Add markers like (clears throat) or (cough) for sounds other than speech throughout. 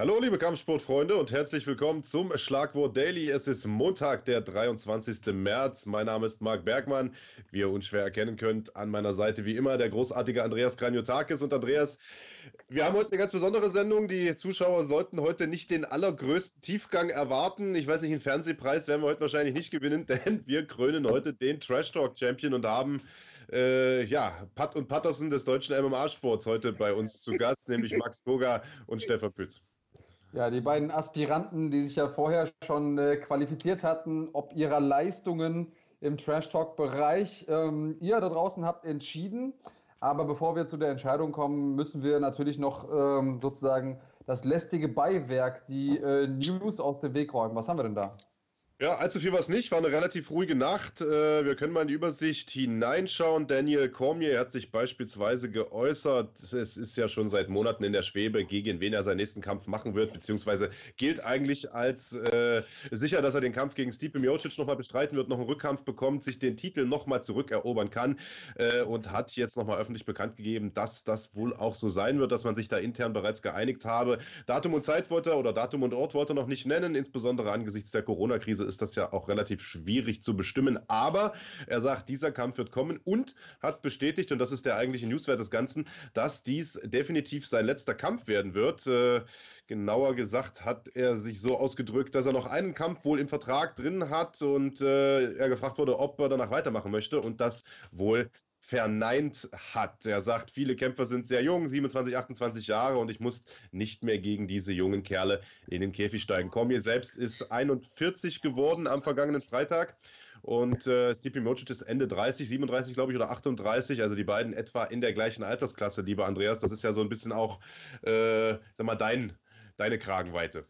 Hallo, liebe Kampfsportfreunde und herzlich willkommen zum Schlagwort Daily. Es ist Montag, der 23. März. Mein Name ist Marc Bergmann. Wie ihr unschwer erkennen könnt, an meiner Seite wie immer der großartige Andreas Kranjotakis. Und Andreas, wir haben heute eine ganz besondere Sendung. Die Zuschauer sollten heute nicht den allergrößten Tiefgang erwarten. Ich weiß nicht, einen Fernsehpreis werden wir heute wahrscheinlich nicht gewinnen, (laughs) denn wir krönen heute den Trash Talk Champion und haben äh, ja, Pat und Patterson des deutschen MMA-Sports heute bei uns zu Gast, nämlich Max Boga und Stefan Pütz. Ja, die beiden Aspiranten, die sich ja vorher schon äh, qualifiziert hatten, ob ihrer Leistungen im Trash-Talk-Bereich. Ähm, ihr da draußen habt entschieden. Aber bevor wir zu der Entscheidung kommen, müssen wir natürlich noch ähm, sozusagen das lästige Beiwerk, die äh, News aus dem Weg räumen. Was haben wir denn da? Ja, allzu viel war es nicht. War eine relativ ruhige Nacht. Äh, wir können mal in die Übersicht hineinschauen. Daniel Cormier hat sich beispielsweise geäußert. Es ist ja schon seit Monaten in der Schwebe, gegen wen er seinen nächsten Kampf machen wird, beziehungsweise gilt eigentlich als äh, sicher, dass er den Kampf gegen Stipe Miocic nochmal bestreiten wird, noch einen Rückkampf bekommt, sich den Titel nochmal zurückerobern kann äh, und hat jetzt nochmal öffentlich bekannt gegeben, dass das wohl auch so sein wird, dass man sich da intern bereits geeinigt habe. Datum und Zeit wollte er oder Datum und Ort wollte er noch nicht nennen, insbesondere angesichts der Corona-Krise ist das ja auch relativ schwierig zu bestimmen. Aber er sagt, dieser Kampf wird kommen und hat bestätigt, und das ist der eigentliche Newswert des Ganzen, dass dies definitiv sein letzter Kampf werden wird. Äh, genauer gesagt hat er sich so ausgedrückt, dass er noch einen Kampf wohl im Vertrag drin hat und äh, er gefragt wurde, ob er danach weitermachen möchte und das wohl verneint hat. Er sagt, viele Kämpfer sind sehr jung, 27, 28 Jahre und ich muss nicht mehr gegen diese jungen Kerle in den Käfig steigen. Cormier selbst ist 41 geworden am vergangenen Freitag und äh, Stipe Miocic ist Ende 30, 37 glaube ich oder 38, also die beiden etwa in der gleichen Altersklasse, lieber Andreas. Das ist ja so ein bisschen auch, äh, sag mal, dein, deine Kragenweite.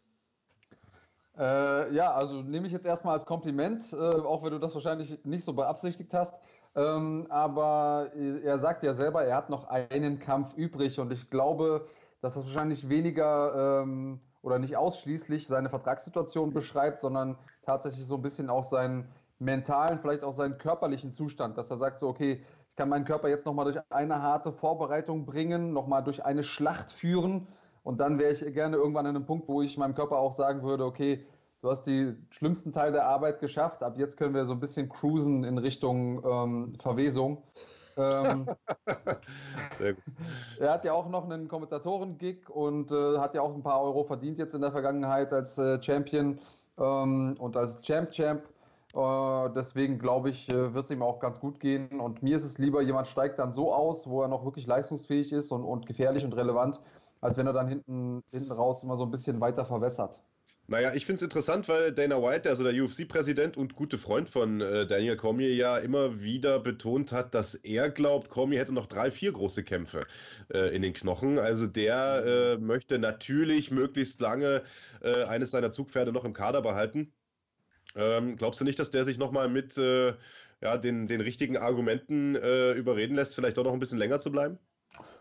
Äh, ja, also nehme ich jetzt erstmal als Kompliment, äh, auch wenn du das wahrscheinlich nicht so beabsichtigt hast. Ähm, aber er sagt ja selber, er hat noch einen Kampf übrig und ich glaube, dass das wahrscheinlich weniger ähm, oder nicht ausschließlich seine Vertragssituation beschreibt, sondern tatsächlich so ein bisschen auch seinen mentalen, vielleicht auch seinen körperlichen Zustand, dass er sagt so, okay, ich kann meinen Körper jetzt nochmal durch eine harte Vorbereitung bringen, nochmal durch eine Schlacht führen und dann wäre ich gerne irgendwann an einem Punkt, wo ich meinem Körper auch sagen würde, okay, du hast die schlimmsten Teil der Arbeit geschafft. Ab jetzt können wir so ein bisschen cruisen in Richtung ähm, Verwesung. ähm, (laughs) Sehr gut. Er hat ja auch noch einen Kommentatoren-Gig und äh, hat ja auch ein paar Euro verdient jetzt in der Vergangenheit als äh, Champion ähm, und als Champ-Champ. Äh, deswegen glaube ich, äh, wird es ihm auch ganz gut gehen. Und mir ist es lieber, jemand steigt dann so aus, wo er noch wirklich leistungsfähig ist und, und gefährlich und relevant, als wenn er dann hinten, hinten raus immer so ein bisschen weiter verwässert. Naja, ich finde es interessant, weil Dana White, also der UFC-Präsident und gute Freund von äh, Daniel Cormier, ja immer wieder betont hat, dass er glaubt, Cormier hätte noch drei, vier große Kämpfe äh, in den Knochen. Also der äh, möchte natürlich möglichst lange äh, eines seiner Zugpferde noch im Kader behalten. Ähm, glaubst du nicht, dass der sich nochmal mit äh, ja, den, den richtigen Argumenten äh, überreden lässt, vielleicht doch noch ein bisschen länger zu bleiben?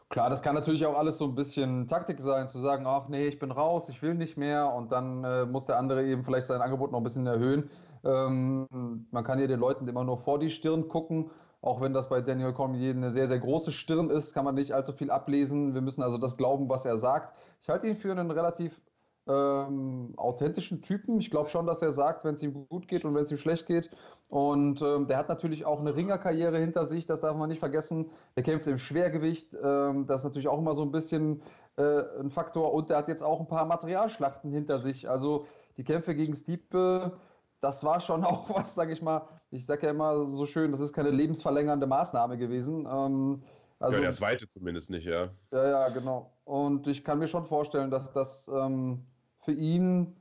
Klar, das kann natürlich auch alles so ein bisschen Taktik sein, zu sagen, ach nee, ich bin raus, ich will nicht mehr und dann äh, muss der andere eben vielleicht sein Angebot noch ein bisschen erhöhen. Ähm, man kann hier den Leuten immer nur vor die Stirn gucken, auch wenn das bei Daniel Cormier eine sehr, sehr große Stirn ist, kann man nicht allzu viel ablesen. Wir müssen also das glauben, was er sagt. Ich halte ihn für einen relativ ähm, authentischen Typen. Ich glaube schon, dass er sagt, wenn es ihm gut geht und wenn es ihm schlecht geht. Und ähm, der hat natürlich auch eine Ringerkarriere hinter sich, das darf man nicht vergessen. Der kämpft im Schwergewicht, ähm, das ist natürlich auch immer so ein bisschen äh, ein Faktor. Und der hat jetzt auch ein paar Materialschlachten hinter sich. Also die Kämpfe gegen Stiepe, das war schon (laughs) auch was, sage ich mal. Ich sage ja immer so schön, das ist keine lebensverlängernde Maßnahme gewesen. Ähm, also, ja, der zweite zumindest nicht, ja. Ja, ja, genau. Und ich kann mir schon vorstellen, dass das ähm, für ihn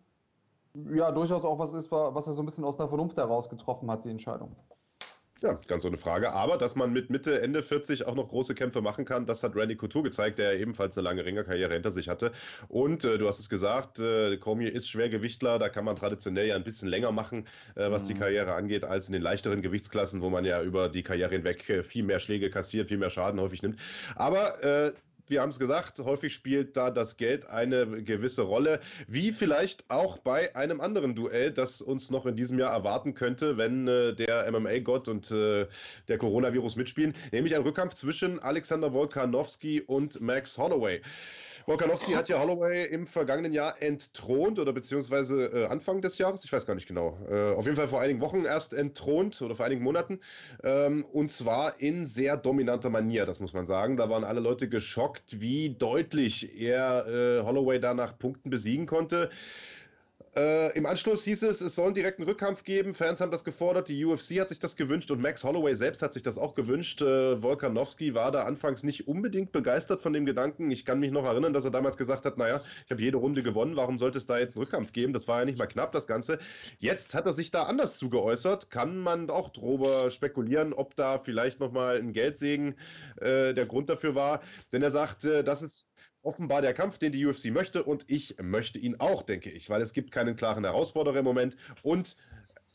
ja durchaus auch was ist, was er so ein bisschen aus der Vernunft heraus getroffen hat, die Entscheidung. Ja, ganz ohne Frage. Aber dass man mit Mitte, Ende 40 auch noch große Kämpfe machen kann, das hat Randy Couture gezeigt, der ebenfalls eine lange Ringerkarriere hinter sich hatte. Und äh, du hast es gesagt, äh, Cormier ist Schwergewichtler, da kann man traditionell ja ein bisschen länger machen, äh, was mhm. die Karriere angeht, als in den leichteren Gewichtsklassen, wo man ja über die Karriere hinweg äh, viel mehr Schläge kassiert, viel mehr Schaden häufig nimmt. Aber äh, wir haben es gesagt, häufig spielt da das Geld eine gewisse Rolle, wie vielleicht auch bei einem anderen Duell, das uns noch in diesem Jahr erwarten könnte, wenn äh, der MMA-Gott und äh, der Coronavirus mitspielen, nämlich ein Rückkampf zwischen Alexander Volkanowski und Max Holloway. Volkanowski hat (laughs) ja Holloway im vergangenen Jahr entthront oder beziehungsweise äh, Anfang des Jahres, ich weiß gar nicht genau, äh, auf jeden Fall vor einigen Wochen erst entthront oder vor einigen Monaten ähm, und zwar in sehr dominanter Manier, das muss man sagen. Da waren alle Leute geschockt, wie deutlich er äh, Holloway da nach Punkten besiegen konnte. Äh, Im Anschluss hieß es, es soll einen direkten Rückkampf geben. Fans haben das gefordert, die UFC hat sich das gewünscht und Max Holloway selbst hat sich das auch gewünscht. Äh, Volkanowski war da anfangs nicht unbedingt begeistert von dem Gedanken. Ich kann mich noch erinnern, dass er damals gesagt hat, naja, ich habe jede Runde gewonnen, warum sollte es da jetzt einen Rückkampf geben? Das war ja nicht mal knapp, das Ganze. Jetzt hat er sich da anders zugeäußert. Kann man auch darüber spekulieren, ob da vielleicht nochmal ein Geldsegen äh, der Grund dafür war. Denn er sagt, äh, das ist offenbar der Kampf, den die UFC möchte und ich möchte ihn auch, denke ich, weil es gibt keinen klaren Herausforderer im Moment und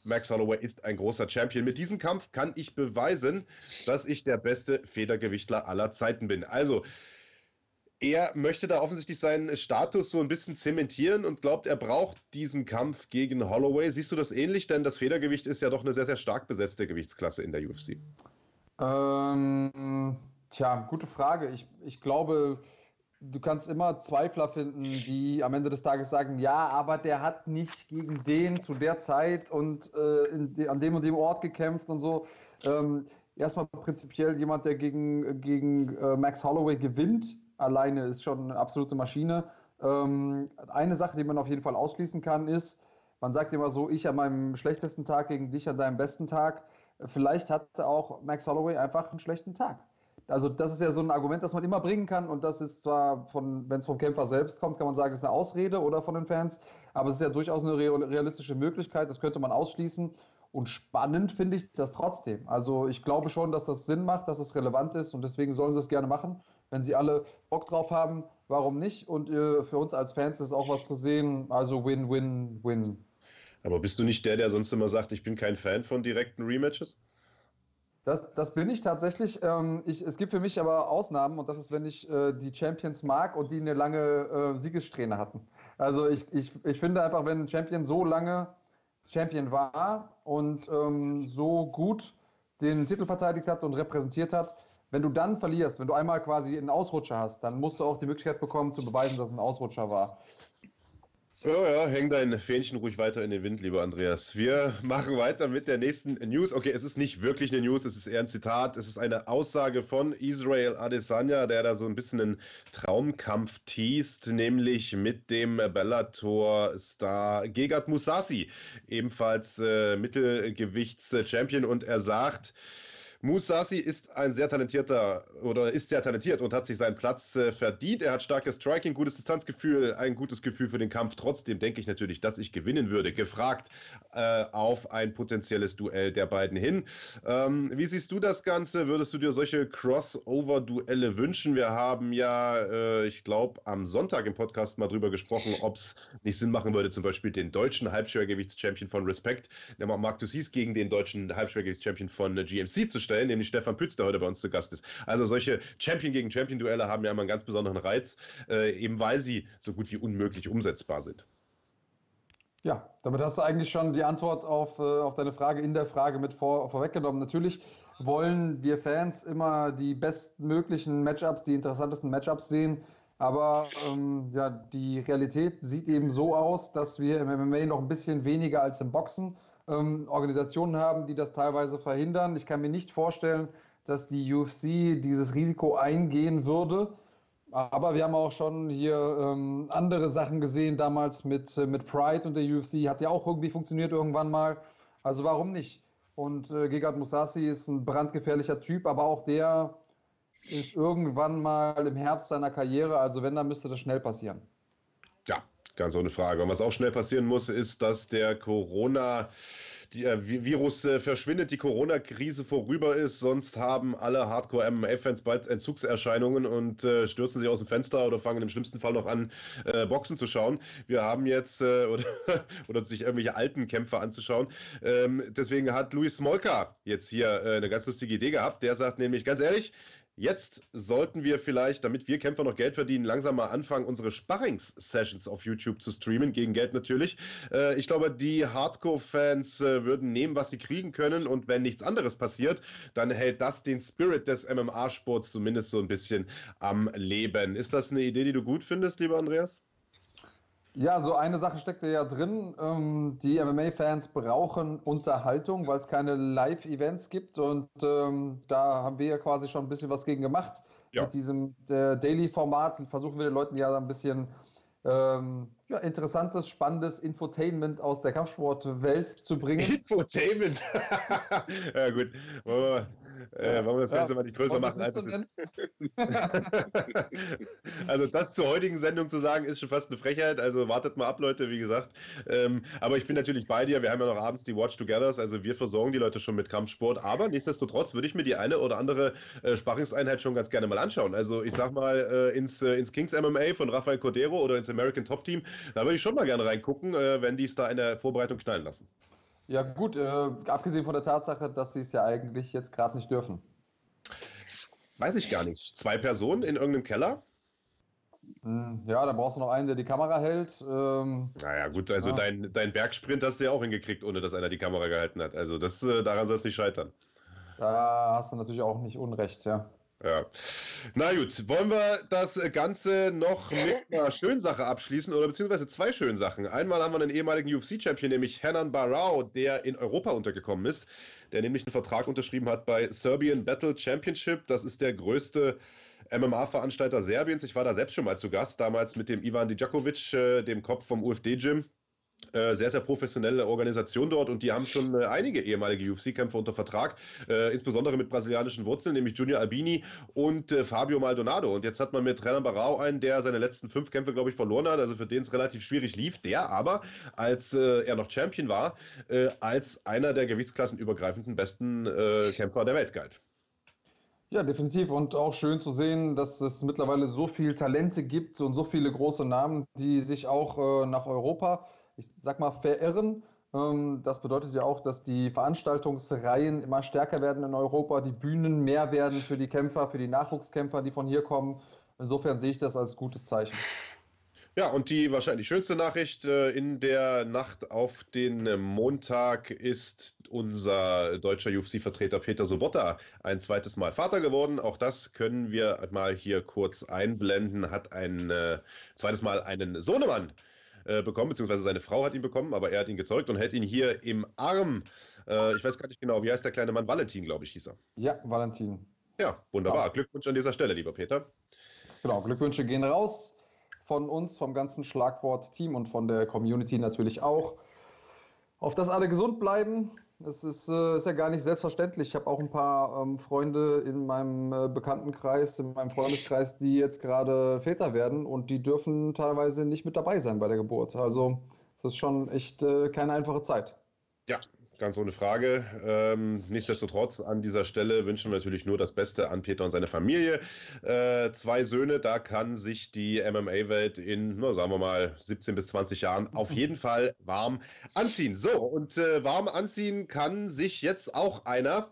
Max Holloway ist ein großer Champion. Mit diesem Kampf kann ich beweisen, dass ich der beste Federgewichtler aller Zeiten bin. Also, er möchte da offensichtlich seinen Status so ein bisschen zementieren und glaubt, er braucht diesen Kampf gegen Holloway. Siehst du das ähnlich? Denn das Federgewicht ist ja doch eine sehr, sehr stark besetzte Gewichtsklasse in der UFC. Ähm, tja, gute Frage. Ich, ich glaube, du kannst immer Zweifler finden, die am Ende des Tages sagen, ja, aber der hat nicht gegen den zu der Zeit und äh, de, an dem und dem Ort gekämpft und so. Ähm, erstmal prinzipiell jemand, der gegen, gegen äh, Max Holloway gewinnt, alleine ist schon eine absolute Maschine. Ähm, eine Sache, die man auf jeden Fall ausschließen kann, ist, man sagt immer so, ich an meinem schlechtesten Tag gegen dich an deinem besten Tag. Vielleicht hat auch Max Holloway einfach einen schlechten Tag. Also das ist ja so ein Argument, das man immer bringen kann und das ist zwar von, wenn es vom Kämpfer selbst kommt, kann man sagen, es ist eine Ausrede oder von den Fans, aber es ist ja durchaus eine realistische Möglichkeit, das könnte man ausschließen und spannend finde ich das trotzdem. Also ich glaube schon, dass das Sinn macht, dass es relevant ist und deswegen sollen sie es gerne machen. Wenn sie alle Bock drauf haben, warum nicht? Und äh, für uns als Fans ist auch was zu sehen, also Win-Win-Win. Aber bist du nicht der, der sonst immer sagt, ich bin kein Fan von direkten Rematches? Das, das bin ich tatsächlich. Ähm, ich, es gibt für mich aber Ausnahmen und das ist, wenn ich äh, die Champions mag und die eine lange äh, Siegessträhne hatten. Also ich, ich, ich finde einfach, wenn ein Champion so lange Champion war und ähm, so gut den Titel verteidigt hat und repräsentiert hat, wenn du dann verlierst, wenn du einmal quasi einen Ausrutscher hast, dann musst du auch die Möglichkeit bekommen zu beweisen, dass es ein Ausrutscher war. So, ja, häng dein Fähnchen ruhig weiter in den Wind, lieber Andreas. Wir machen weiter mit der nächsten News. Okay, es ist nicht wirklich eine News, es ist eher ein Zitat. Es ist eine Aussage von Israel Adesanya, der da so ein bisschen einen Traumkampf teast, nämlich mit dem Bellator-Star Gegard Musasi, ebenfalls äh, Mittelgewichts-Champion. Und er sagt, Musasi ist ein sehr talentierter oder ist sehr talentiert und hat sich seinen Platz äh, verdient. Er hat starkes Striking, gutes Distanzgefühl, ein gutes Gefühl für den Kampf. Trotzdem denke ich natürlich, dass ich gewinnen würde. Gefragt äh, auf ein potenzielles Duell der beiden hin. Ähm, wie siehst du das Ganze? Würdest du dir solche Crossover-Duelle wünschen? Wir haben ja, äh, ich glaube, am Sonntag im Podcast mal drüber gesprochen, ob es nicht Sinn machen würde, zum Beispiel den deutschen Halbschwergewichts-Champion von Respect, Mark Dussis, gegen den deutschen Halbschwergewichts-Champion von GMC zu stellen stellen, nämlich Stefan Pütz, der heute bei uns zu Gast ist. Also solche Champion gegen Champion-Duelle haben ja immer einen ganz besonderen Reiz, äh, eben weil sie so gut wie unmöglich umsetzbar sind. Ja, damit hast du eigentlich schon die Antwort auf, äh, auf deine Frage in der Frage mit vor, vorweggenommen. Natürlich wollen wir Fans immer die bestmöglichen Matchups, die interessantesten Matchups sehen. Aber ähm, ja, die Realität sieht eben so aus, dass wir im MMA noch ein bisschen weniger als im Boxen ähm, Organisationen haben, die das teilweise verhindern. Ich kann mir nicht vorstellen, dass die UFC dieses Risiko eingehen würde. Aber wir haben auch schon hier ähm, andere Sachen gesehen, damals mit, äh, mit Pride und der UFC. Hat ja auch irgendwie funktioniert irgendwann mal. Also warum nicht? Und äh, Gegard Musasi ist ein brandgefährlicher Typ, aber auch der ist irgendwann mal im Herbst seiner Karriere. Also wenn, dann müsste das schnell passieren. Ja, Ganz ohne Frage. Und was auch schnell passieren muss, ist, dass der Corona die, äh, Virus äh, verschwindet, die Corona-Krise vorüber ist, sonst haben alle Hardcore-MMA-Fans bald Entzugserscheinungen und äh, stürzen sich aus dem Fenster oder fangen im schlimmsten Fall noch an, äh, Boxen zu schauen. Wir haben jetzt, äh, (laughs) oder, oder sich irgendwelche alten Kämpfer anzuschauen. Ähm, deswegen hat Luis Smolka jetzt hier äh, eine ganz lustige Idee gehabt. Der sagt nämlich, ganz ehrlich, Jetzt sollten wir vielleicht, damit wir Kämpfer noch Geld verdienen, langsam mal anfangen, unsere Sparrings-Sessions auf YouTube zu streamen, gegen Geld natürlich. Äh, ich glaube, die Hardcore-Fans äh, würden nehmen, was sie kriegen können und wenn nichts anderes passiert, dann hält das den Spirit des MMA-Sports zumindest so ein bisschen am Leben. Ist das eine Idee, die du gut findest, lieber Andreas? Ja, so eine Sache steckt ja drin. Ähm, die MMA-Fans brauchen Unterhaltung, weil es keine Live-Events gibt. Und ähm, da haben wir ja quasi schon ein bisschen was gegen gemacht. Ja. Mit diesem äh, Daily-Format versuchen wir den Leuten ja ein bisschen ähm, ja, interessantes, spannendes Infotainment aus der Kampfsportwelt zu bringen. Infotainment? (laughs) ja, gut. Äh, wollen wir das Ganze ja, mal nicht größer machen, als es ist. (laughs) also das zur heutigen Sendung zu sagen, ist schon fast eine Frechheit. Also wartet mal ab, Leute, wie gesagt. Ähm, aber ich bin natürlich bei dir. Wir haben ja noch abends die Watch Togethers. Also wir versorgen die Leute schon mit Kampfsport. Aber nichtsdestotrotz würde ich mir die eine oder andere äh, Sparringseinheit schon ganz gerne mal anschauen. Also ich sag mal äh, ins, äh, ins Kings MMA von Rafael Cordero oder ins American Top Team. Da würde ich schon mal gerne reingucken, äh, wenn die es da in der Vorbereitung knallen lassen. Ja, gut, äh, abgesehen von der Tatsache, dass sie es ja eigentlich jetzt gerade nicht dürfen. Weiß ich gar nicht. Zwei Personen in irgendeinem Keller? Hm, ja, da brauchst du noch einen, der die Kamera hält. Ähm, naja, gut, also ja. dein, dein Bergsprint hast du ja auch hingekriegt, ohne dass einer die Kamera gehalten hat. Also das, äh, daran soll es nicht scheitern. Da hast du natürlich auch nicht Unrecht, ja. Ja. Na gut, wollen wir das Ganze noch mit (laughs) einer Schönsache abschließen oder beziehungsweise zwei Schönsachen. Einmal haben wir einen ehemaligen UFC-Champion, nämlich Henan Barao, der in Europa untergekommen ist, der nämlich einen Vertrag unterschrieben hat bei Serbian Battle Championship. Das ist der größte MMA-Veranstalter Serbiens. Ich war da selbst schon mal zu Gast, damals mit dem Ivan Dijakovic, äh, dem Kopf vom UFD-Gym. Äh, sehr, sehr professionelle Organisation dort und die haben schon äh, einige ehemalige UFC-Kämpfer unter Vertrag, äh, insbesondere mit brasilianischen Wurzeln, nämlich Junior Albini und äh, Fabio Maldonado. Und jetzt hat man mit Renan Barao einen, der seine letzten fünf Kämpfe, glaube ich, verloren hat, also für den es relativ schwierig lief, der aber, als äh, er noch Champion war, als einer der gewichtsklassenübergreifenden besten Kämpfer der Welt galt. Ja, definitiv. Und auch schön zu sehen, dass es mittlerweile so viele Talente gibt und so viele große Namen, die sich auch nach Europa ich sag mal, verirren. Ähm, das bedeutet ja auch, dass die Veranstaltungsreihen immer stärker werden in Europa, die Bühnen mehr werden für die Kämpfer, für die Nachwuchskämpfer, die von hier kommen. Insofern sehe ich das als gutes Zeichen. Ja, und die wahrscheinlich schönste Nachricht äh, in der Nacht auf den Montag ist unser deutscher UFC-Vertreter Peter Sobotta ein zweites Mal Vater geworden. Auch das können wir mal hier kurz einblenden. Hat ein äh, zweites Mal einen Sohnemann äh, bekommen, beziehungsweise seine Frau hat ihn bekommen, aber er hat ihn gezeugt und hält ihn hier im Arm. Äh, ich weiß gar nicht genau, wie heißt der kleine Mann? Valentin, glaube ich, hieß er. Ja, Valentin. Ja, wunderbar. Ja. Glückwunsch an dieser Stelle, lieber Peter. Genau, Glückwünsche gehen raus von uns, vom ganzen Schlagwort-Team und von der Community natürlich auch. Auf dass alle gesund bleiben, es ist, äh, ist, ja gar nicht selbstverständlich. Ich habe auch ein paar ähm, Freunde in meinem äh, Bekanntenkreis, in meinem Freundeskreis, die jetzt gerade Väter werden und die dürfen teilweise nicht mit dabei sein bei der Geburt. Also es ist schon echt äh, keine einfache Zeit. Ja, Ganz ohne Frage. Ähm, nichtsdestotrotz an dieser Stelle wünschen wir natürlich nur das Beste an Peter und seine Familie. Äh, zwei Söhne, da kann sich die MMA-Welt in, na, sagen wir mal, 17 bis 20 Jahren auf (laughs) jeden Fall warm anziehen. So, und äh, warm anziehen kann sich jetzt auch einer,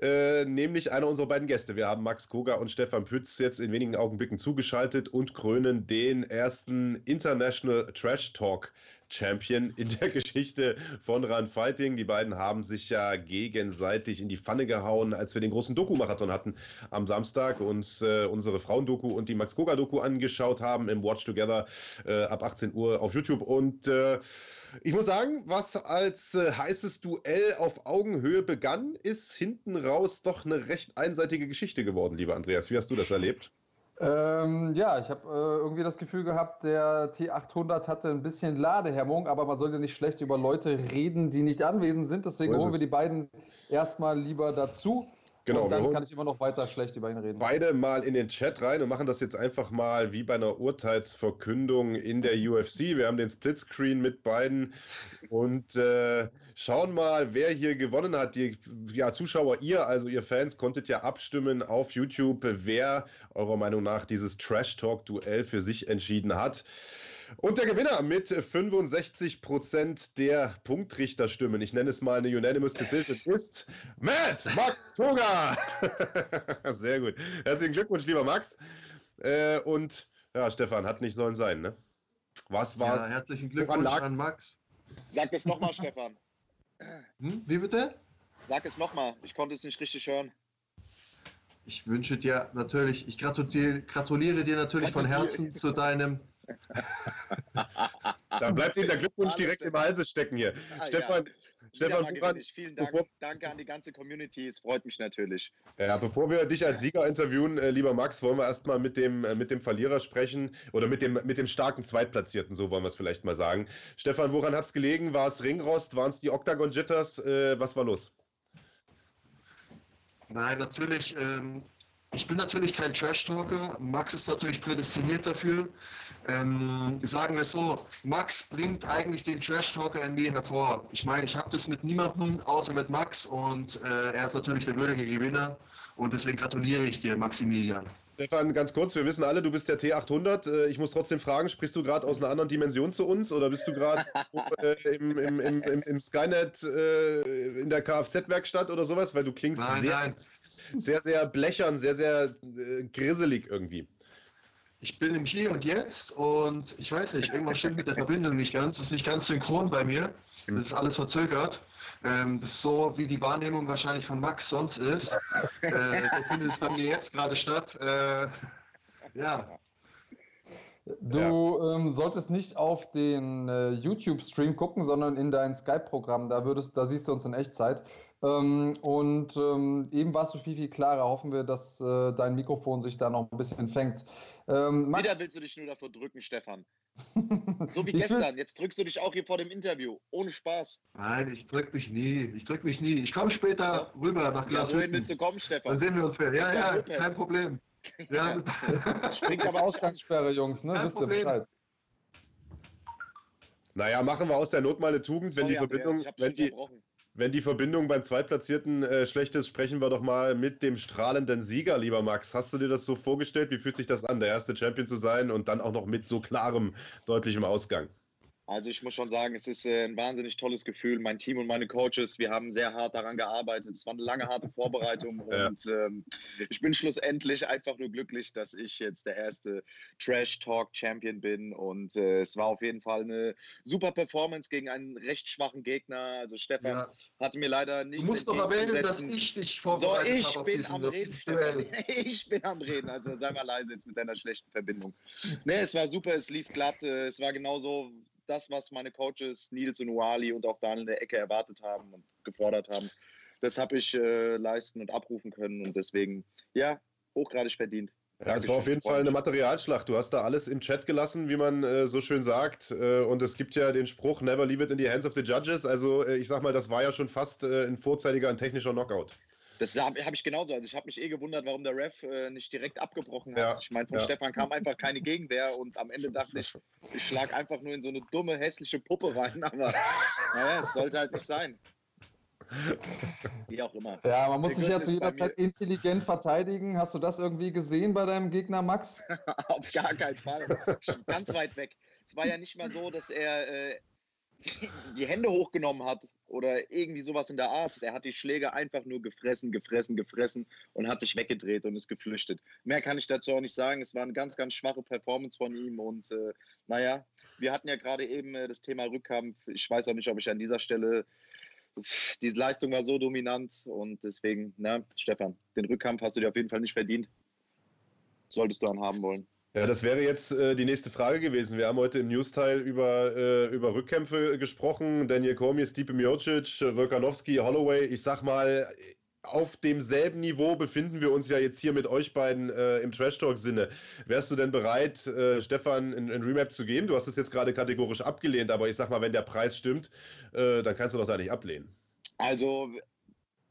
äh, nämlich einer unserer beiden Gäste. Wir haben Max Koga und Stefan Pütz jetzt in wenigen Augenblicken zugeschaltet und krönen den ersten International Trash Talk Champion in der (laughs) Geschichte von Run Fighting. Die beiden haben sich ja gegenseitig in die Pfanne gehauen, als wir den großen Doku-Marathon hatten am Samstag, uns äh, unsere Frauen-Doku und die Max Koga-Doku angeschaut haben im Watch Together äh, ab 18 Uhr auf YouTube. Und äh, ich muss sagen, was als äh, heißes Duell auf Augenhöhe begann, ist hinten raus doch eine recht einseitige Geschichte geworden, lieber Andreas. Wie hast du das erlebt? Ähm, ja, ich habe äh, irgendwie das Gefühl gehabt, der T800 hatte ein bisschen Ladehemmung, aber man sollte nicht schlecht über Leute reden, die nicht anwesend sind. Deswegen holen wir die beiden erstmal lieber dazu. Genau, und dann kann ich immer noch weiter schlecht über ihn reden. Beide mal in den Chat rein und machen das jetzt einfach mal wie bei einer Urteilsverkündung in der UFC. Wir haben den Splitscreen mit beiden und äh, schauen mal, wer hier gewonnen hat. Die ja, Zuschauer, ihr, also ihr Fans, konntet ja abstimmen auf YouTube, wer eurer Meinung nach dieses Trash Talk-Duell für sich entschieden hat. Und der Gewinner mit 65% der Punktrichterstimmen, ich nenne es mal eine Unanimous Decision, ist Matt Max Toga. (laughs) Sehr gut. Herzlichen Glückwunsch, lieber Max. Äh, und ja, Stefan, hat nicht sollen sein, ne? Was war's? Ja, herzlichen Glückwunsch an Max. Sag es nochmal, Stefan. Hm? Wie bitte? Sag es nochmal. Ich konnte es nicht richtig hören. Ich wünsche dir natürlich, ich gratuliere, gratuliere dir natürlich von Herzen zu deinem. Da bleibt ihm der Glückwunsch direkt im Halse stecken hier. Ah, Stefan, ja. Stefan Buran, vielen Dank. Bevor, danke an die ganze Community. Es freut mich natürlich. Ja, bevor wir dich als Sieger interviewen, äh, lieber Max, wollen wir erstmal mit dem, äh, mit dem Verlierer sprechen oder mit dem, mit dem starken Zweitplatzierten, so wollen wir es vielleicht mal sagen. Stefan, woran hat es gelegen? War es Ringrost? Waren es die Octagon Jitters? Äh, was war los? Nein, natürlich. Ähm, ich bin natürlich kein Trash-Talker. Max ist natürlich prädestiniert dafür. Ähm, sagen wir es so, Max bringt eigentlich den Trash-Talker in mir hervor. Ich meine, ich habe das mit niemandem außer mit Max und äh, er ist natürlich der würdige Gewinner und deswegen gratuliere ich dir, Maximilian. Stefan, ganz kurz, wir wissen alle, du bist der T800. Äh, ich muss trotzdem fragen, sprichst du gerade aus einer anderen Dimension zu uns oder bist du gerade (laughs) äh, im, im, im, im, Skynet äh, in der Kfz-Werkstatt oder sowas? Weil du klingst nein, sehr, nein. Sehr, sehr blechern, sehr, sehr äh, grisselig irgendwie. Ich bin im Hier und Jetzt und ich weiß nicht, irgendwas stimmt mit der Verbindung nicht ganz. Es ist nicht ganz synchron bei mir. Das ist alles verzögert. Ähm, das ist so, wie die Wahrnehmung wahrscheinlich von Max sonst ist. Äh, so findet es bei mir jetzt gerade statt. Äh, ja. Du ja. ähm, solltest nicht auf den äh, YouTube-Stream gucken, sondern in dein Skype-Programm. Da, da siehst du uns in Echtzeit. Ähm, und ähm, eben warst du viel, viel klarer. Hoffen wir, dass äh, dein Mikrofon sich da noch ein bisschen fängt. Ähm, Max, Wieder willst du dich nur davor drücken, Stefan. (laughs) so wie gestern. Jetzt drückst du dich auch hier vor dem Interview. Ohne Spaß. Nein, ich drück mich nie. Ich drück mich nie. Ich komme später ja. rüber nach Glas. Ja, wohin willst du kommen, Stefan? Dann sehen wir uns wieder. Ja, ja, ja kein Problem. (laughs) Ja. (laughs) Springt aber Ausgangssperre, Jungs, ne? Wisst ihr Bescheid. Naja, machen wir aus der Not mal eine Tugend, wenn Sorry, die Verbindung, wenn die, wenn die Verbindung beim Zweitplatzierten äh, schlecht ist, sprechen wir doch mal mit dem strahlenden Sieger, lieber Max. Hast du dir das so vorgestellt? Wie fühlt sich das an, der erste Champion zu sein und dann auch noch mit so klarem, deutlichem Ausgang? Also ich muss schon sagen, es ist äh, ein wahnsinnig tolles Gefühl. Mein Team und meine Coaches, wir haben sehr hart daran gearbeitet. Es war eine lange, harte Vorbereitung (laughs) ja. und ähm, ich bin schlussendlich einfach nur glücklich, dass ich jetzt der erste Trash Talk Champion bin und äh, es war auf jeden Fall eine super Performance gegen einen recht schwachen Gegner. Also Stefan ja. hatte mir leider nicht. Du musst doch erwähnen, dass ich dich vorbereitet so, ich bin am Reden. Stefan. (laughs) Ich bin am Reden. Also sei mal leise jetzt mit deiner schlechten Verbindung. Nee, es war super, es lief glatt. Äh, es war genauso das, was meine Coaches Nils und Uali und auch Daniel in der Ecke erwartet haben und gefordert haben. Das habe ich äh, leisten und abrufen können und deswegen, ja, hochgradig verdient. Ja, es war auf jeden Fall eine Materialschlacht. Du hast da alles im Chat gelassen, wie man äh, so schön sagt. Äh, und es gibt ja den Spruch, never leave it in the hands of the judges. Also äh, ich sag mal, das war ja schon fast äh, ein vorzeitiger, ein technischer Knockout. Das habe hab ich genauso. Also ich habe mich eh gewundert, warum der Ref äh, nicht direkt abgebrochen hat. Ja, ich meine, von ja. Stefan kam einfach keine Gegenwehr und am Ende dachte ich, ich schlage einfach nur in so eine dumme, hässliche Puppe rein. (laughs) Aber naja, es sollte halt nicht sein. Wie auch immer. Ja, man muss sich ja zu jeder Zeit intelligent verteidigen. Hast du das irgendwie gesehen bei deinem Gegner, Max? (laughs) Auf gar keinen Fall. Ganz weit weg. Es war ja nicht mal so, dass er äh, die Hände hochgenommen hat oder irgendwie sowas in der Art. Er hat die Schläge einfach nur gefressen, gefressen, gefressen und hat sich weggedreht und ist geflüchtet. Mehr kann ich dazu auch nicht sagen. Es war eine ganz, ganz schwache Performance von ihm und äh, naja, wir hatten ja gerade eben äh, das Thema Rückkampf. Ich weiß auch nicht, ob ich an dieser Stelle die Leistung war so dominant und deswegen, na, Stefan, den Rückkampf hast du dir auf jeden Fall nicht verdient. Solltest du haben wollen. Ja, das wäre jetzt äh, die nächste Frage gewesen. Wir haben heute im News-Teil über, äh, über Rückkämpfe gesprochen. Daniel Cormier, Stipe Miocic, Volkanovski, Holloway. Ich sag mal, auf demselben Niveau befinden wir uns ja jetzt hier mit euch beiden äh, im Trash-Talk-Sinne. Wärst du denn bereit, äh, Stefan ein, Remap zu geben? Du hast es jetzt gerade kategorisch abgelehnt, aber ich sag mal, wenn der Preis stimmt, äh, dann kannst du doch da nicht ablehnen. Also,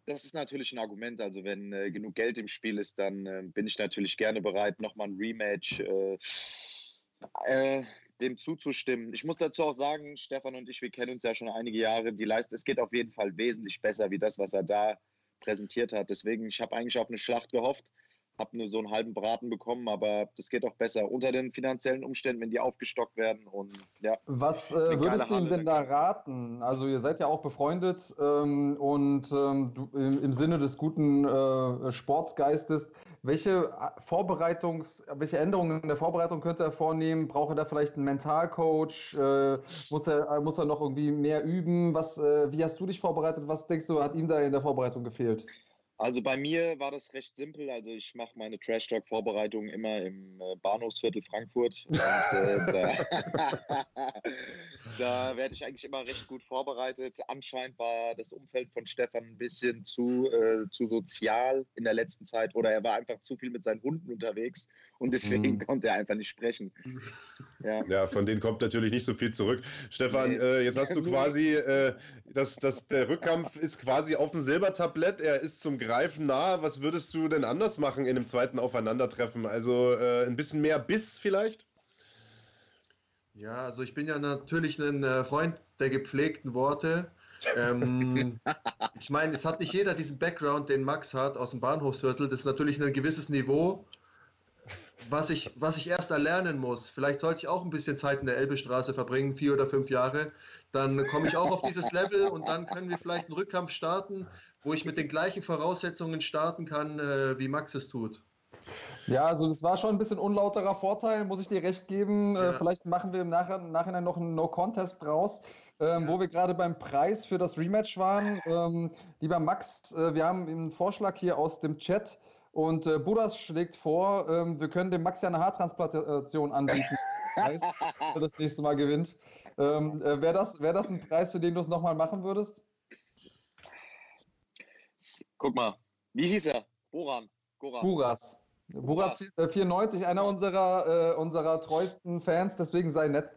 das ist natürlich ein Argument. Also wenn äh, genug Geld im Spiel ist, dann äh, bin ich natürlich gerne bereit, nochmal ein Rematch äh, äh, dem zuzustimmen. Ich muss dazu auch sagen, Stefan und ich, wir kennen uns ja schon einige Jahre. Die Leistung, es geht auf jeden Fall wesentlich besser wie das, was er da präsentiert hat. Deswegen, ich habe eigentlich auf eine Schlacht gehofft. Habe nur so einen halben Braten bekommen, aber das geht auch besser unter den finanziellen Umständen, wenn die aufgestockt werden. Und ja. Was äh, würdest du ihm denn da raten? Also ihr seid ja auch befreundet ähm, und ähm, du, im, im, Sinne des guten äh, Sportsgeistes, welche äh, Vorbereitungs, welche Änderungen in der Vorbereitung könnte er vornehmen? Braucht er da vielleicht einen Mentalcoach? Äh, muss, er, muss er noch irgendwie mehr üben? Was, äh, wie hast du dich vorbereitet? Was denkst du, hat ihm da in der Vorbereitung gefehlt? Also bei mir war das recht simpel. Also ich mache meine Trash Talk Vorbereitung immer im äh, Bahnhofsviertel Frankfurt. Und, äh, da, (laughs) da werde ich eigentlich immer recht gut vorbereitet. Anscheinend war das Umfeld von Stefan ein bisschen zu, äh, zu sozial in der letzten Zeit oder er war einfach zu viel mit seinen Hunden unterwegs und deswegen mhm. konnte er einfach nicht sprechen. (laughs) Ja. ja. von denen kommt natürlich nicht so viel zurück. Stefan, nee. äh, jetzt hast du (laughs) quasi, äh, das, das, der Rückkampf ist quasi auf dem Silbertablett, er ist zum Greifen nah. Was würdest du denn anders machen in dem zweiten Aufeinandertreffen? Also äh, ein bisschen mehr Biss vielleicht? Ja, also ich bin ja natürlich ein äh, Freund der gepflegten Worte. ähm, (laughs) ich meine, es hat nicht jeder diesen Background, den Max hat aus dem Bahnhofsviertel. Das ist natürlich ein gewisses Niveau was ich, was ich erst erlernen muss. Vielleicht sollte ich auch ein bisschen Zeit in der Elbestraße verbringen, vier oder fünf Jahre. Dann komme ich auch auf dieses Level und dann können wir vielleicht einen Rückkampf starten, wo ich mit den gleichen Voraussetzungen starten kann, äh, wie Max es tut. Ja, also das war schon ein bisschen unlauterer Vorteil, muss ich dir recht geben. Äh, ja. Vielleicht machen wir im Nachhinein noch einen No-Contest draus. Ähm, ja. Wo wir gerade beim Preis für das Rematch waren. Ähm, lieber Max, äh, wir haben einen Vorschlag hier aus dem Chat. Und äh, Budas schlägt vor, ähm, wir können dem Max ja eine Haartransplantation anbieten, (laughs) Preis, für das nächste Mal gewinnt. Ähm, äh, Wäre das, wär das ein Preis, für den du es nochmal machen würdest? Guck mal, wie hieß er? Boran. Goran. Buras. Buras 94, einer unserer, äh, unserer treuesten Fans, deswegen sei nett.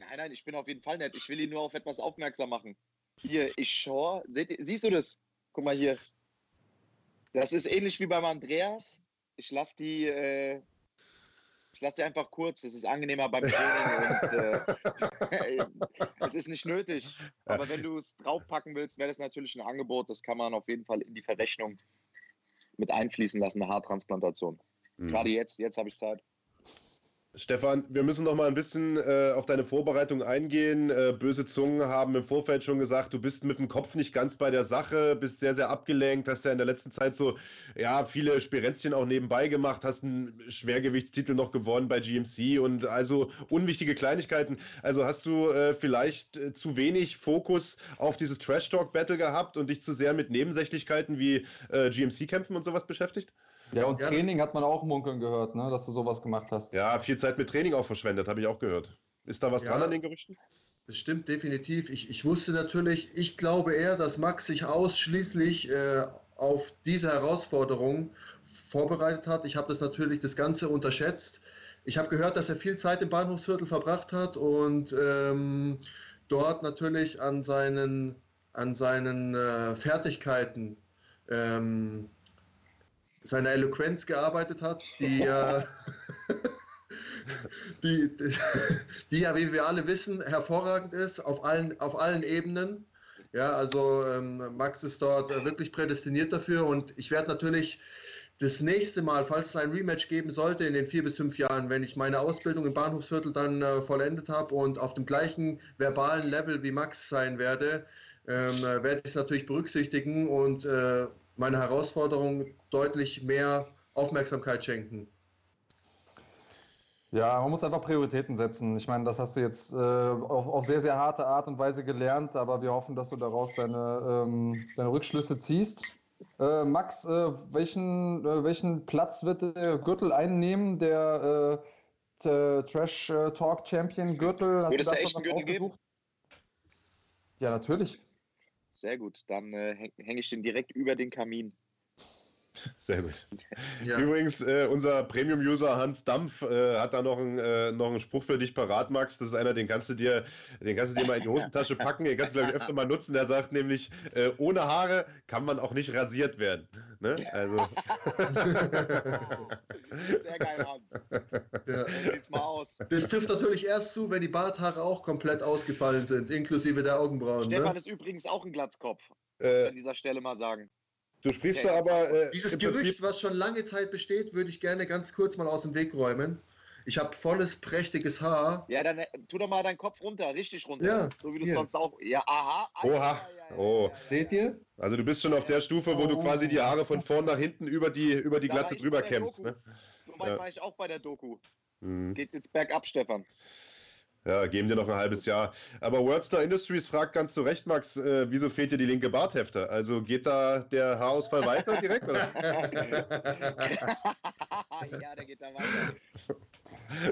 Nein, nein, ich bin auf jeden Fall nett. Ich will ihn nur auf etwas aufmerksam machen. Hier, ich schaue. Siehst du das? Guck mal hier. Das ist ähnlich wie beim Andreas. Ich lasse die, äh, ich lasse die einfach kurz. Das ist angenehmer beim Training und äh, (laughs) es ist nicht nötig. Aber wenn du es draufpacken willst, wäre das natürlich ein Angebot. Das kann man auf jeden Fall in die Verrechnung mit einfließen lassen, eine Haartransplantation. Mhm. Gerade jetzt, jetzt habe ich Zeit. Stefan, wir müssen noch mal ein bisschen äh, auf deine Vorbereitung eingehen. Äh, böse Zungen haben im Vorfeld schon gesagt, du bist mit dem Kopf nicht ganz bei der Sache, bist sehr, sehr abgelenkt, hast ja in der letzten Zeit so, ja, viele Spirenzchen auch nebenbei gemacht, hast einen Schwergewichtstitel noch gewonnen bei GMC und also unwichtige Kleinigkeiten. Also hast du äh, vielleicht äh, zu wenig Fokus auf dieses Trash-Talk-Battle gehabt und dich zu sehr mit Nebensächlichkeiten wie äh, GMC-Kämpfen und sowas beschäftigt? Ja, und ja, Training hat man auch munkeln gehört, ne, dass du sowas gemacht hast. Ja, viel Zeit mit Training auch verschwendet, habe ich auch gehört. Ist da was ja, dran an den Gerüchten? Das stimmt definitiv. Ich, ich wusste natürlich, ich glaube eher, dass Max sich ausschließlich äh, auf diese Herausforderung vorbereitet hat. Ich habe das natürlich das Ganze unterschätzt. Ich habe gehört, dass er viel Zeit im Bahnhofsviertel verbracht hat und ähm, dort natürlich an seinen, an seinen äh, Fertigkeiten ähm, seiner Eloquenz gearbeitet hat, die ja, (laughs) die, die, die, ja, wie wir alle wissen, hervorragend ist auf allen, auf allen Ebenen. Ja, also ähm, Max ist dort wirklich prädestiniert dafür und ich werde natürlich das nächste Mal, falls es ein Rematch geben sollte in den vier bis fünf Jahren, wenn ich meine Ausbildung im Bahnhofsviertel dann äh, vollendet habe und auf dem gleichen verbalen Level wie Max sein werde, ähm, werde ich es natürlich berücksichtigen und äh, meine Herausforderung deutlich mehr Aufmerksamkeit schenken. Ja, man muss einfach Prioritäten setzen. Ich meine, das hast du jetzt äh, auf, auf, sehr, sehr harte Art und Weise gelernt, aber wir hoffen, dass du daraus deine, ähm, deine Rückschlüsse ziehst. Äh, Max, äh, welchen, äh, welchen Platz wird der Gürtel einnehmen, der äh, Trash Talk Champion Gürtel? Hast Würdest du da schon was Gürtel ausgesucht? Geben? Ja, natürlich. Sehr gut, dann äh, hänge häng ich den direkt über den Kamin. (laughs) Sehr gut. Ja. Übrigens, äh, unser Premium-User Hans Dampf äh, hat da noch, ein, äh, noch einen Spruch für dich parat, Max. Das ist einer, den kannst du dir, den kannst du dir mal in die Hosentasche packen, den kannst du, glaube ich, öfter mal nutzen. Der sagt nämlich, äh, ohne Haare kann man auch nicht rasiert werden. Ne? Also. (laughs) Sehr geil, Hans. Ja. Sieht's mal aus. Das trifft natürlich erst zu, wenn die Barthaare auch komplett ausgefallen sind, inklusive der Augenbrauen. Stefan ne? ist übrigens auch ein Glatzkopf. Äh, an dieser Stelle mal sagen. Du sprichst da aber. Äh, Dieses Gerücht, was schon lange Zeit besteht, würde ich gerne ganz kurz mal aus dem Weg räumen. Ich habe volles, prächtiges Haar. Ja, dann äh, tu doch mal deinen Kopf runter, richtig runter. Ja, so wie du es sonst auch. Ja, aha. Oha. Ja, ja, oh. Seht ihr? Also du bist schon auf der Stufe, wo du quasi die Haare von vorn nach hinten über die, über die Glatze drüber kämmst. Ne? So weit war ich auch bei der Doku. Mhm. Geht jetzt bergab, Stefan. Ja, geben dir noch ein halbes Jahr. Aber Worldstar Industries fragt ganz zu Recht, Max, äh, wieso fehlt dir die linke Barthefte? Also geht da der Haarausfall weiter direkt? Oder? (laughs) ja, der geht da weiter.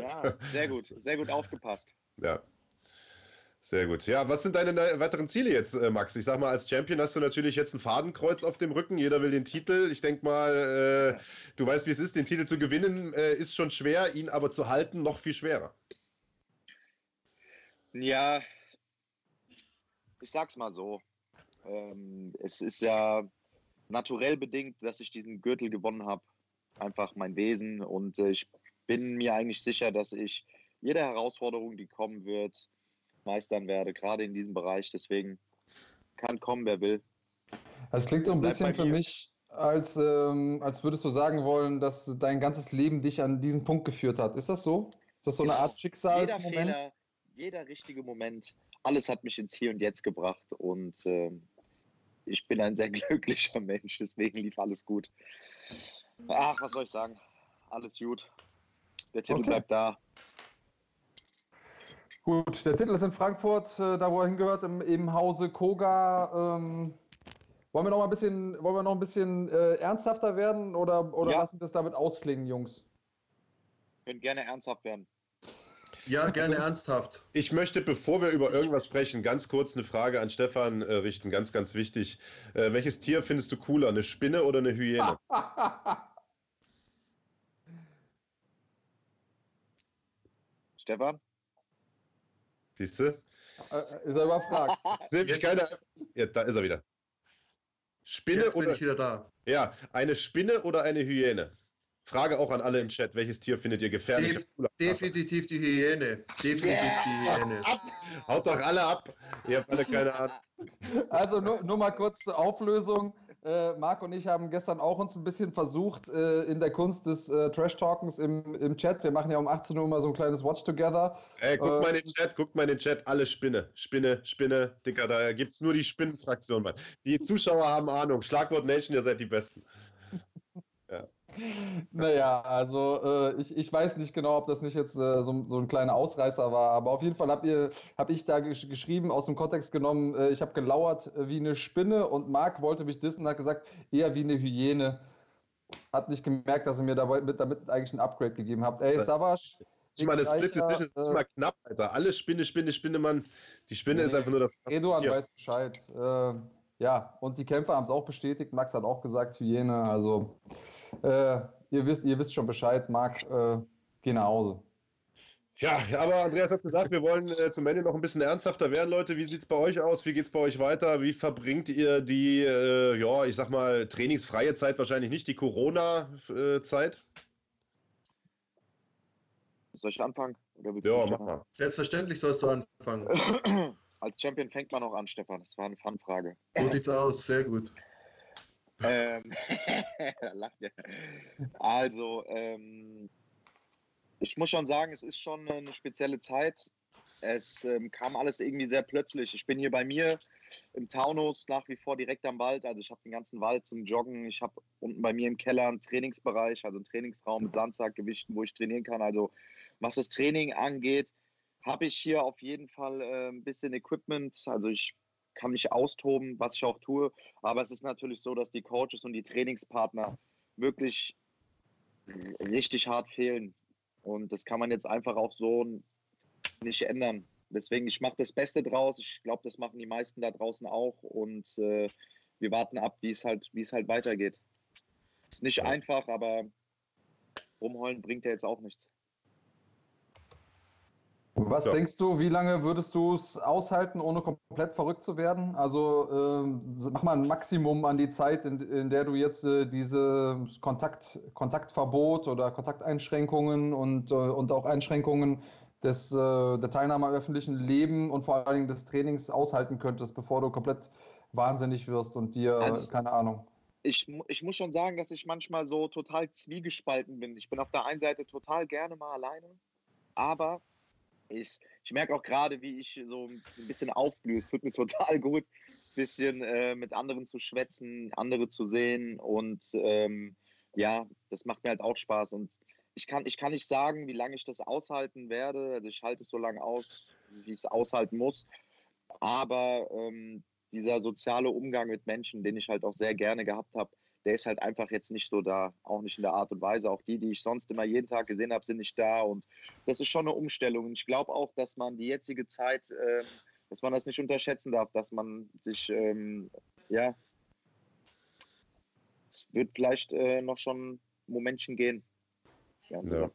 Ja, sehr gut, sehr gut aufgepasst. Ja. Sehr gut. Ja, was sind deine weiteren Ziele jetzt, äh, Max? Ich sag mal, als Champion hast du natürlich jetzt ein Fadenkreuz auf dem Rücken. Jeder will den Titel. Ich denke mal, äh, du weißt, wie es ist. Den Titel zu gewinnen äh, ist schon schwer, ihn aber zu halten noch viel schwerer. Ja, ich sag's mal so. Ähm, es ist ja naturell bedingt, dass ich diesen Gürtel gewonnen habe. Einfach mein Wesen. Und äh, ich bin mir eigentlich sicher, dass ich jede Herausforderung, die kommen wird, meistern werde, gerade in diesem Bereich. Deswegen kann kommen, wer will. Es klingt so ein Bleib bisschen für mich, als, ähm, als würdest du sagen wollen, dass dein ganzes Leben dich an diesen Punkt geführt hat. Ist das so? Ist das so eine Art Schicksalsmoment? Jeder Fehler, jeder richtige Moment, alles hat mich ins Hier und Jetzt gebracht und äh, ich bin ein sehr (laughs) glücklicher Mensch, deswegen lief alles gut. Ach, was soll ich sagen? Alles gut. Der Titel okay. bleibt da. Gut, der Titel ist in Frankfurt, äh, da wo er hingehört, im, im Hause Koga. Ähm, wollen wir noch mal ein bisschen, wollen wir noch ein bisschen äh, ernsthafter werden oder, oder ja. lassen wir es damit ausklingen, Jungs? Können gerne ernsthaft werden. Ja, gerne ernsthaft. Ich möchte, bevor wir über irgendwas sprechen, ganz kurz eine Frage an Stefan äh, richten, ganz, ganz wichtig. Äh, welches Tier findest du cooler, eine Spinne oder eine Hyäne? (laughs) Stefan? Siehst du? Äh, ist er überfragt. (laughs) Nämlich keine. Ja, da ist er wieder. Spinne Jetzt bin oder. ich wieder da. Ja, eine Spinne oder eine Hyäne? Frage auch an alle im Chat, welches Tier findet ihr gefährlich? Def definitiv die Hyäne. Definitiv yeah. die Hyäne. (laughs) Ab. Haut doch alle ab. Ihr habt alle keine Ahnung. (laughs) Also nur, nur mal kurz zur Auflösung. Äh, Marc und ich haben gestern auch uns ein bisschen versucht äh, in der Kunst des äh, Trash-Talkens im, im Chat. Wir machen ja um 18 Uhr mal so ein kleines Watch-Together. Ey, guck mal in den ähm, Chat, guck mal in den Chat. Alle Spinne, Spinne, Spinne, Dicker, da gibt es nur die Spinnenfraktion, Mann. Die Zuschauer haben Ahnung. Schlagwort Nation, ihr seid die Besten. Ja. Naja, also äh, ich, ich weiß nicht genau, ob das nicht jetzt äh, so, so, ein kleiner Ausreißer war, aber auf jeden Fall habe hab ich da gesch geschrieben, aus dem Kontext genommen, äh, ich habe gelauert wie eine Spinne und Marc wollte mich dissen und hat gesagt, eher wie eine Hyäne. Hat nicht gemerkt, dass ihr mir dabei, mit, damit eigentlich ein Upgrade gegeben habt. Ey, Savasch. Ich meine, das Split ist nicht äh, mal knapp, Alter. Alle Spinne, Spinne, Spinne, Mann. Die Spinne nee, ist einfach nur das. Eduard weiß Bescheid. Äh, ja, und die Kämpfer haben es auch bestätigt. Max hat auch gesagt, Hyäne. Also äh, ihr, wisst, ihr wisst schon Bescheid, Marc, äh, geh nach Hause. Ja, aber Andreas hat gesagt, wir wollen äh, zum Ende noch ein bisschen ernsthafter werden, Leute. Wie sieht es bei euch aus? Wie geht es bei euch weiter? Wie verbringt ihr die, äh, ja, ich sag mal, trainingsfreie Zeit, wahrscheinlich nicht die Corona-Zeit? Soll ich anfangen? ja, mach mal. Selbstverständlich sollst du anfangen. (clears throat) Als Champion fängt man auch an, Stefan. Das war eine Fun-Frage. So sieht's aus, sehr gut ähm. (laughs) Also, ähm, ich muss schon sagen, es ist schon eine spezielle Zeit. Es ähm, kam alles irgendwie sehr plötzlich. Ich bin hier bei mir im Taunus nach wie vor direkt am Wald. Also ich habe den ganzen Wald zum Joggen. Ich habe unten bei mir im Keller einen Trainingsbereich, also einen Trainingsraum mit Sandsackgewichten, wo ich trainieren kann. Also was das Training angeht, habe ich hier auf jeden Fall äh, ein bisschen Equipment. Also ich kann mich austoben, was ich auch tue. Aber es ist natürlich so, dass die Coaches und die Trainingspartner wirklich richtig hart fehlen. Und das kann man jetzt einfach auch so nicht ändern. Deswegen, ich mache das Beste draus. Ich glaube, das machen die meisten da draußen auch. Und äh, wir warten ab, wie es halt, es halt weitergeht. Ist nicht einfach, aber rumheulen bringt ja jetzt auch nichts. Was ja. denkst du, wie lange würdest du es aushalten, ohne komplett verrückt zu werden? Also äh, mach mal ein Maximum an die Zeit, in, in der du jetzt äh, diese Kontakt, Kontaktverbot oder Kontakteinschränkungen und, äh, und auch Einschränkungen des, äh, der Teilnahme am öffentlichen Leben und vor allen Dingen des Trainings aushalten könntest, bevor du komplett wahnsinnig wirst und dir, also, keine Ahnung. ich, ich muss schon sagen, dass ich manchmal so total zwiegespalten bin. Ich bin auf der einen Seite total gerne mal alleine, aber ich, ich merke auch gerade, wie ich so ein bisschen aufblühe. Es tut mir (laughs) total gut, ein bisschen äh, mit anderen zu schwätzen, andere zu sehen und ähm, ja, das macht mir halt auch Spaß und ich kann, ich kann nicht sagen, wie lange ich das aushalten werde. Also ich halte es so lange aus, wie ich es aushalten muss. Aber ähm, dieser soziale Umgang mit Menschen, den ich halt auch sehr gerne gehabt habe, der ist halt einfach jetzt nicht so da, auch nicht in der Art und Weise. Auch die, die ich sonst immer jeden Tag gesehen habe, sind nicht da. Und das ist schon eine Umstellung. Und ich glaube auch, dass man die jetzige Zeit, äh, dass man das nicht unterschätzen darf, dass man sich, ähm, ja, es wird vielleicht äh, noch schon Momentchen gehen. Ja,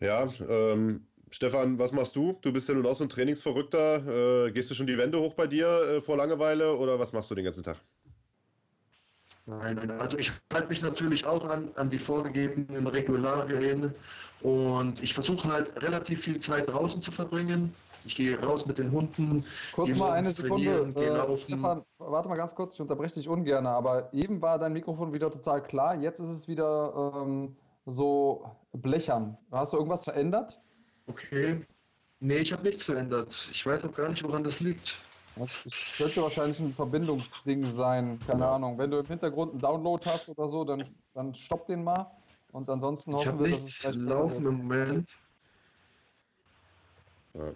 ja ähm, Stefan, was machst du? Du bist ja nun auch so ein Trainingsverrückter. Äh, gehst du schon die Wände hoch bei dir äh, vor Langeweile oder was machst du den ganzen Tag? Nein, nein, also ich halte mich natürlich auch an, an die vorgegebenen Regularien und ich versuche halt relativ viel Zeit draußen zu verbringen. Ich gehe raus mit den Hunden. Kurz mal eine Sekunde. Äh, Stefan, warte mal ganz kurz, ich unterbreche dich ungern, aber eben war dein Mikrofon wieder total klar, jetzt ist es wieder ähm, so blechern. Hast du irgendwas verändert? Okay. Nee, ich habe nichts verändert. Ich weiß auch gar nicht, woran das liegt. Das könnte wahrscheinlich ein Verbindungsding sein. Keine ja. Ahnung. Wenn du im Hintergrund einen Download hast oder so, dann, dann stopp den mal. Und ansonsten hoffen wir, dass es gleich laufen im Moment. Ja.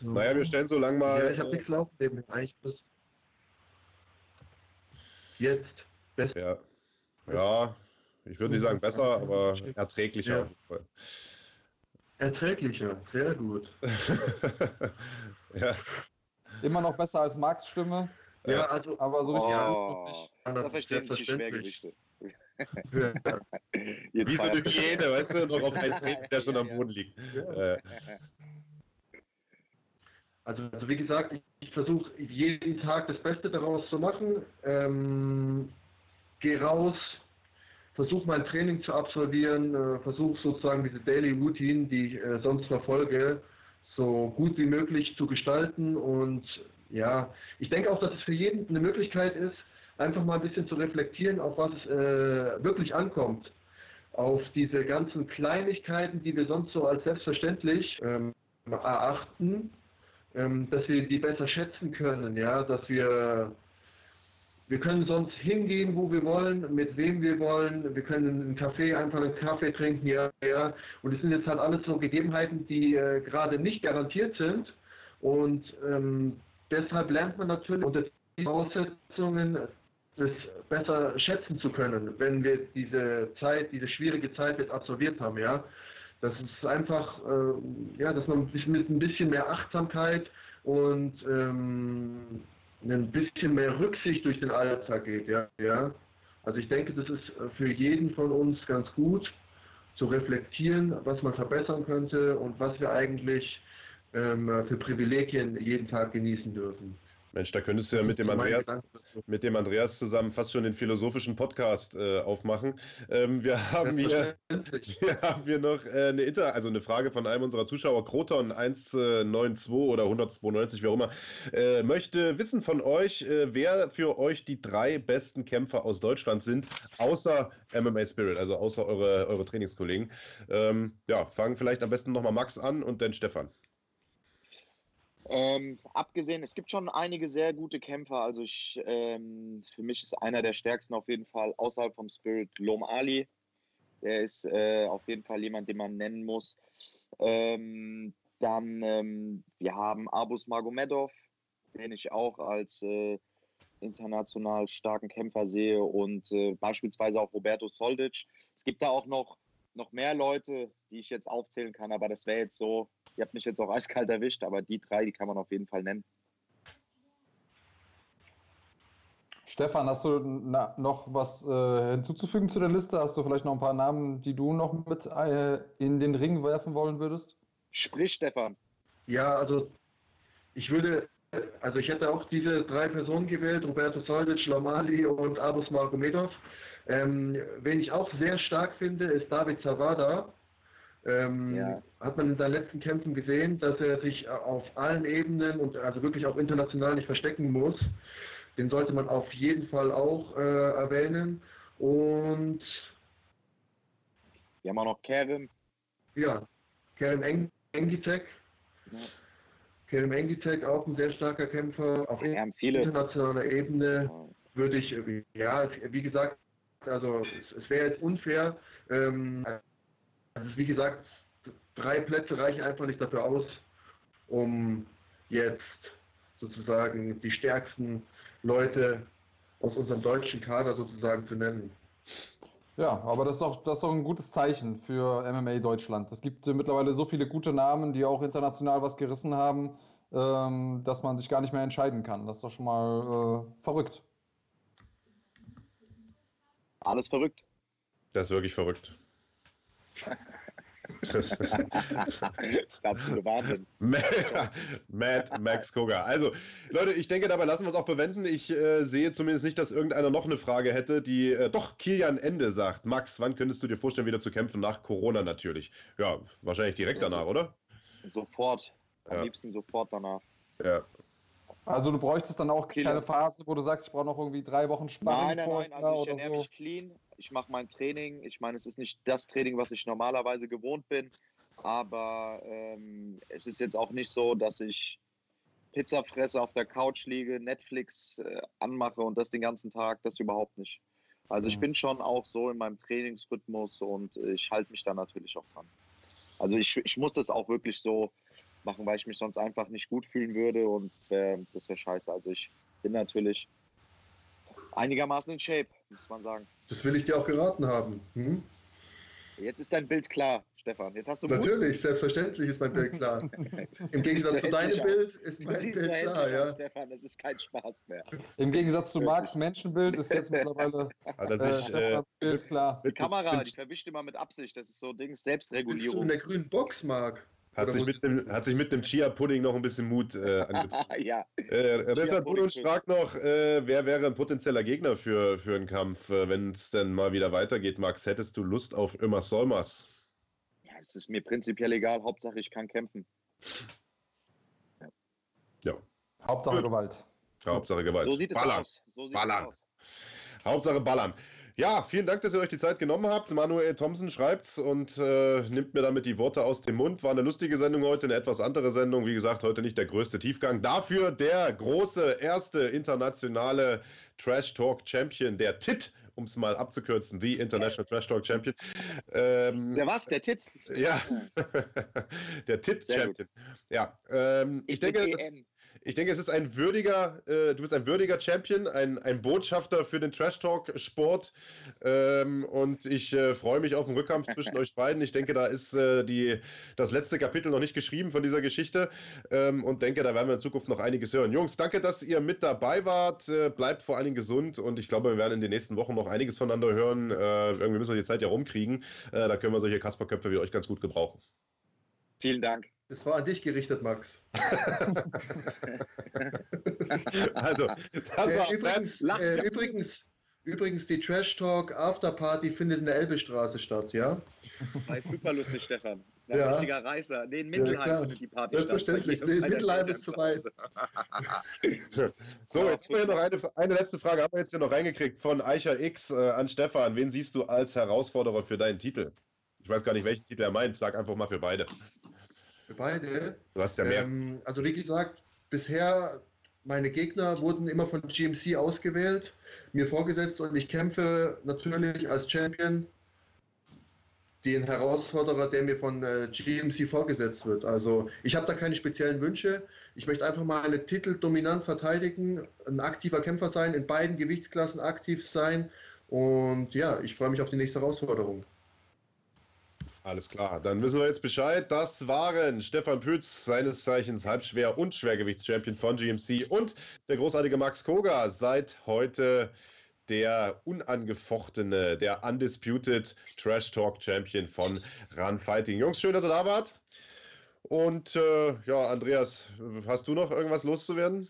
So. Naja, wir stellen so lange mal. Ja, ich habe nichts laufen neben eigentlich bis jetzt. Besser. Ja. ja, ich würde nicht sagen besser, aber erträglicher ja. auf jeden Fall. Erträglicher, sehr gut. (laughs) ja. Immer noch besser als Marks Stimme. Ja, also. Aber so richtig. Oh, da verstehen sich die Schwergewichte. (laughs) Wie so eine Hyäne, weißt du, noch auf einen Treten, der schon am Boden liegt. Ja. Also, also, wie gesagt, ich, ich versuche jeden Tag das Beste daraus zu machen. Ähm, Gehe raus, versuche mein Training zu absolvieren, äh, versuche sozusagen diese Daily Routine, die ich äh, sonst verfolge, so gut wie möglich zu gestalten. Und ja, ich denke auch, dass es für jeden eine Möglichkeit ist, einfach mal ein bisschen zu reflektieren, auf was es äh, wirklich ankommt. Auf diese ganzen Kleinigkeiten, die wir sonst so als selbstverständlich ähm, erachten, ähm, dass wir die besser schätzen können, ja, dass wir wir können sonst hingehen, wo wir wollen, mit wem wir wollen. Wir können einen Kaffee, einfach einen Kaffee trinken, ja, ja. Und es sind jetzt halt alles so Gegebenheiten, die äh, gerade nicht garantiert sind. Und ähm, deshalb lernt man natürlich unter den Voraussetzungen, das besser schätzen zu können, wenn wir diese Zeit, diese schwierige Zeit jetzt absolviert haben, ja. Das ist einfach, äh, ja, dass man sich mit ein bisschen mehr Achtsamkeit und ähm, ein bisschen mehr Rücksicht durch den Alltag geht. Ja, ja. Also ich denke, das ist für jeden von uns ganz gut zu reflektieren, was man verbessern könnte und was wir eigentlich ähm, für Privilegien jeden Tag genießen dürfen. Mensch, da könntest du ja mit dem Andreas, mit dem Andreas zusammen fast schon den philosophischen Podcast äh, aufmachen. Ähm, wir, haben hier, (laughs) wir haben hier noch äh, eine Inter, also eine Frage von einem unserer Zuschauer, Kroton 192 oder 192, wie auch immer, äh, möchte wissen von euch, äh, wer für euch die drei besten Kämpfer aus Deutschland sind, außer MMA Spirit, also außer eure, eure Trainingskollegen. Ähm, ja, fangen vielleicht am besten nochmal Max an und dann Stefan. Ähm, abgesehen, es gibt schon einige sehr gute Kämpfer. Also ich, ähm, für mich ist einer der stärksten auf jeden Fall außerhalb vom Spirit Lom Ali. Der ist äh, auf jeden Fall jemand, den man nennen muss. Ähm, dann, ähm, wir haben Abus Magomedov, den ich auch als äh, international starken Kämpfer sehe und äh, beispielsweise auch Roberto Soldic. Es gibt da auch noch, noch mehr Leute, die ich jetzt aufzählen kann, aber das wäre jetzt so Ihr habt mich jetzt auch eiskalt erwischt, aber die drei, die kann man auf jeden Fall nennen. Stefan, hast du na, noch was äh, hinzuzufügen zu der Liste? Hast du vielleicht noch ein paar Namen, die du noch mit äh, in den Ring werfen wollen würdest? Sprich, Stefan. Ja, also ich würde, also ich hätte auch diese drei Personen gewählt, Roberto Soldic, Lamali und Abus Margomedov. Ähm, wen ich auch sehr stark finde, ist David Zavada. Ähm, ja. Hat man in seinen letzten Kämpfen gesehen, dass er sich auf allen Ebenen und also wirklich auch international nicht verstecken muss. Den sollte man auf jeden Fall auch äh, erwähnen. Und wir haben auch noch Kevin. Ja, Kevin Eng Engitek. Ja. Kevin Engitek, auch ein sehr starker Kämpfer auf internationaler Ebene. Würde ich, ja, wie gesagt, also es, es wäre jetzt unfair. Ähm, also wie gesagt, drei Plätze reichen einfach nicht dafür aus, um jetzt sozusagen die stärksten Leute aus unserem deutschen Kader sozusagen zu nennen. Ja, aber das ist, doch, das ist doch ein gutes Zeichen für MMA Deutschland. Es gibt äh, mittlerweile so viele gute Namen, die auch international was gerissen haben, ähm, dass man sich gar nicht mehr entscheiden kann. Das ist doch schon mal äh, verrückt. Alles verrückt. Das ist wirklich verrückt. Das ist absolute Wahnsinn. Matt Max Koga. Also, Leute, ich denke, dabei lassen wir es auch bewenden. Ich äh, sehe zumindest nicht, dass irgendeiner noch eine Frage hätte, die äh, doch Kilian Ende sagt. Max, wann könntest du dir vorstellen, wieder zu kämpfen? Nach Corona natürlich. Ja, wahrscheinlich direkt danach, oder? Sofort. Am ja. liebsten sofort danach. Ja. Also du bräuchtest dann auch keine Phase, wo du sagst, ich brauche noch irgendwie drei Wochen Sparring Nein, nein, nein, also ich ernähre so. mich clean, ich mache mein Training. Ich meine, es ist nicht das Training, was ich normalerweise gewohnt bin, aber ähm, es ist jetzt auch nicht so, dass ich Pizza fresse, auf der Couch liege, Netflix äh, anmache und das den ganzen Tag, das überhaupt nicht. Also ich bin schon auch so in meinem Trainingsrhythmus und ich halte mich da natürlich auch dran. Also ich, ich muss das auch wirklich so machen, weil ich mich sonst einfach nicht gut fühlen würde und äh, das wäre scheiße. Also ich bin natürlich einigermaßen in Shape, muss man sagen. Das will ich dir auch geraten haben. Hm? Jetzt ist dein Bild klar, Stefan. Jetzt hast du Natürlich, Mut. selbstverständlich ist mein Bild klar. (laughs) Im Gegensatz zu deinem Bild ist mein Bild klar. Ja. Stefan, das ist kein Spaß mehr. Im Gegensatz zu Marks Menschenbild ist jetzt mittlerweile (laughs) also äh, Stefans äh, Bild klar. Die Kamera, die verwischt immer mit Absicht. Das ist so Dings Selbstregulierung. Bist du in der grünen Box, Marc? Hat sich, mit dem, hat sich mit dem Chia-Pudding noch ein bisschen Mut äh, angezogen. (laughs) ja. Äh, Budunsch fragt noch, äh, wer wäre ein potenzieller Gegner für, für einen Kampf, äh, wenn es denn mal wieder weitergeht? Max, hättest du Lust auf Ömer Solmas? Ja, es ist mir prinzipiell egal. Hauptsache, ich kann kämpfen. Ja. ja. Hauptsache Gut. Gewalt. Hauptsache Gewalt. So sieht es Ballern. aus. So sieht Ballern. Es aus. Hauptsache Ballern. Ja, vielen Dank, dass ihr euch die Zeit genommen habt. Manuel Thompson schreibt's und äh, nimmt mir damit die Worte aus dem Mund. War eine lustige Sendung heute, eine etwas andere Sendung. Wie gesagt, heute nicht der größte Tiefgang. Dafür der große erste internationale Trash Talk Champion, der TIT um es mal abzukürzen, die International Trash Talk Champion. Ähm, der was? Der TIT? Ja, (laughs) der TIT Champion. Ja, ähm, ich, ich denke, das, ich denke, es ist ein würdiger, äh, du bist ein würdiger Champion, ein, ein Botschafter für den Trash Talk Sport. Ähm, und ich äh, freue mich auf den Rückkampf zwischen (laughs) euch beiden. Ich denke, da ist äh, die, das letzte Kapitel noch nicht geschrieben von dieser Geschichte. Ähm, und denke, da werden wir in Zukunft noch einiges hören. Jungs, danke, dass ihr mit dabei wart. Äh, bleibt vor allen Dingen gesund. Und ich glaube, wir werden in den nächsten Wochen noch einiges voneinander hören. Äh, irgendwie müssen wir die Zeit ja rumkriegen. Äh, da können wir solche Kasperköpfe wie euch ganz gut gebrauchen. Vielen Dank. Es war an dich gerichtet, Max. (laughs) also, das war äh, übrigens, äh, übrigens, übrigens, die Trash Talk Afterparty findet in der Elbestraße statt, ja? War super lustig, Stefan. Das war ja. ein richtiger Reißer. Nee, in Mittelheim ja, findet die Party Selbstverständlich. statt. Selbstverständlich. Nee, Mittelheim ist zu weit. so, jetzt haben wir noch eine, eine letzte Frage. Haben wir jetzt hier noch reingekriegt von Eicher X äh, an Stefan. Wen siehst du als Herausforderer für deinen Titel? Ich weiß gar nicht, welchen Titel er meint. Sag einfach mal für beide. Für beide? Du hast ja mehr. Ähm, also wie gesagt, bisher meine Gegner wurden immer von GMC ausgewählt, mir vorgesetzt und ich kämpfe natürlich als Champion den Herausforderer, der mir von äh, GMC vorgesetzt wird. Also ich habe da keine speziellen Wünsche. Ich möchte einfach mal meine Titel dominant verteidigen, ein aktiver Kämpfer sein, in beiden Gewichtsklassen aktiv sein. Und ja, ich freue mich auf die nächste Herausforderung. Alles klar, dann wissen wir jetzt Bescheid. Das waren Stefan Pütz, seines Zeichens Halbschwer- und Schwergewichtschampion von GMC und der großartige Max Koga, seit heute der unangefochtene, der undisputed Trash Talk Champion von Run Fighting. Jungs, schön, dass ihr da wart. Und äh, ja, Andreas, hast du noch irgendwas loszuwerden?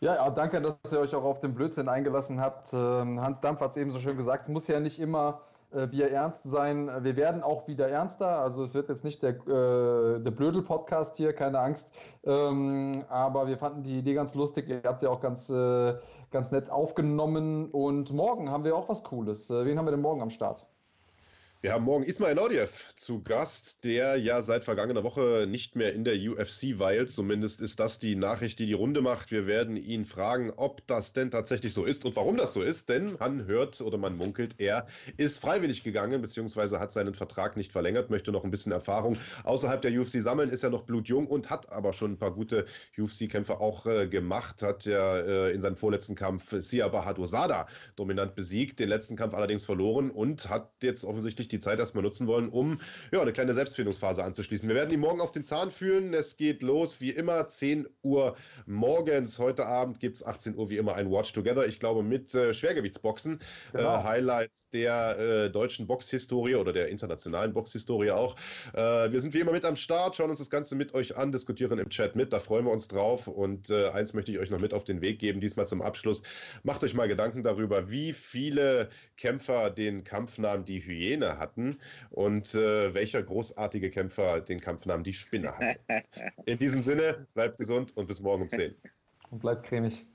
Ja, danke, dass ihr euch auch auf den Blödsinn eingelassen habt. Ähm, Hans Dampf hat es eben so schön gesagt, es muss ja nicht immer wir ernst sein. Wir werden auch wieder ernster. Also es wird jetzt nicht der, äh, der Blödel-Podcast hier, keine Angst. Ähm, aber wir fanden die Idee ganz lustig. Ihr habt sie auch ganz, äh, ganz nett aufgenommen. Und morgen haben wir auch was Cooles. Äh, wen haben wir denn morgen am Start? Wir haben morgen Ismail Naudiev zu Gast, der ja seit vergangener Woche nicht mehr in der UFC weilt. Zumindest ist das die Nachricht, die die Runde macht. Wir werden ihn fragen, ob das denn tatsächlich so ist und warum das so ist. Denn man hört oder man munkelt, er ist freiwillig gegangen, beziehungsweise hat seinen Vertrag nicht verlängert, möchte noch ein bisschen Erfahrung außerhalb der UFC sammeln, ist ja noch blutjung und hat aber schon ein paar gute UFC-Kämpfe auch äh, gemacht. Hat ja äh, in seinem vorletzten Kampf Sia Bahadosada dominant besiegt, den letzten Kampf allerdings verloren und hat jetzt offensichtlich die Zeit erstmal nutzen wollen, um ja, eine kleine Selbstfindungsphase anzuschließen. Wir werden ihn morgen auf den Zahn fühlen. Es geht los wie immer 10 Uhr morgens. Heute Abend gibt es 18 Uhr wie immer ein Watch Together. Ich glaube mit äh, Schwergewichtsboxen. Genau. Äh, Highlights der äh, deutschen Boxhistorie oder der internationalen Boxhistorie auch. Äh, wir sind wie immer mit am Start, schauen uns das Ganze mit euch an, diskutieren im Chat mit. Da freuen wir uns drauf. Und äh, eins möchte ich euch noch mit auf den Weg geben, diesmal zum Abschluss. Macht euch mal Gedanken darüber, wie viele Kämpfer den Kampfnamen die Hyäne hatten und äh, welcher großartige Kämpfer den Kampfnamen die Spinne hat. In diesem Sinne, bleibt gesund und bis morgen um 10. Und bleibt cremig.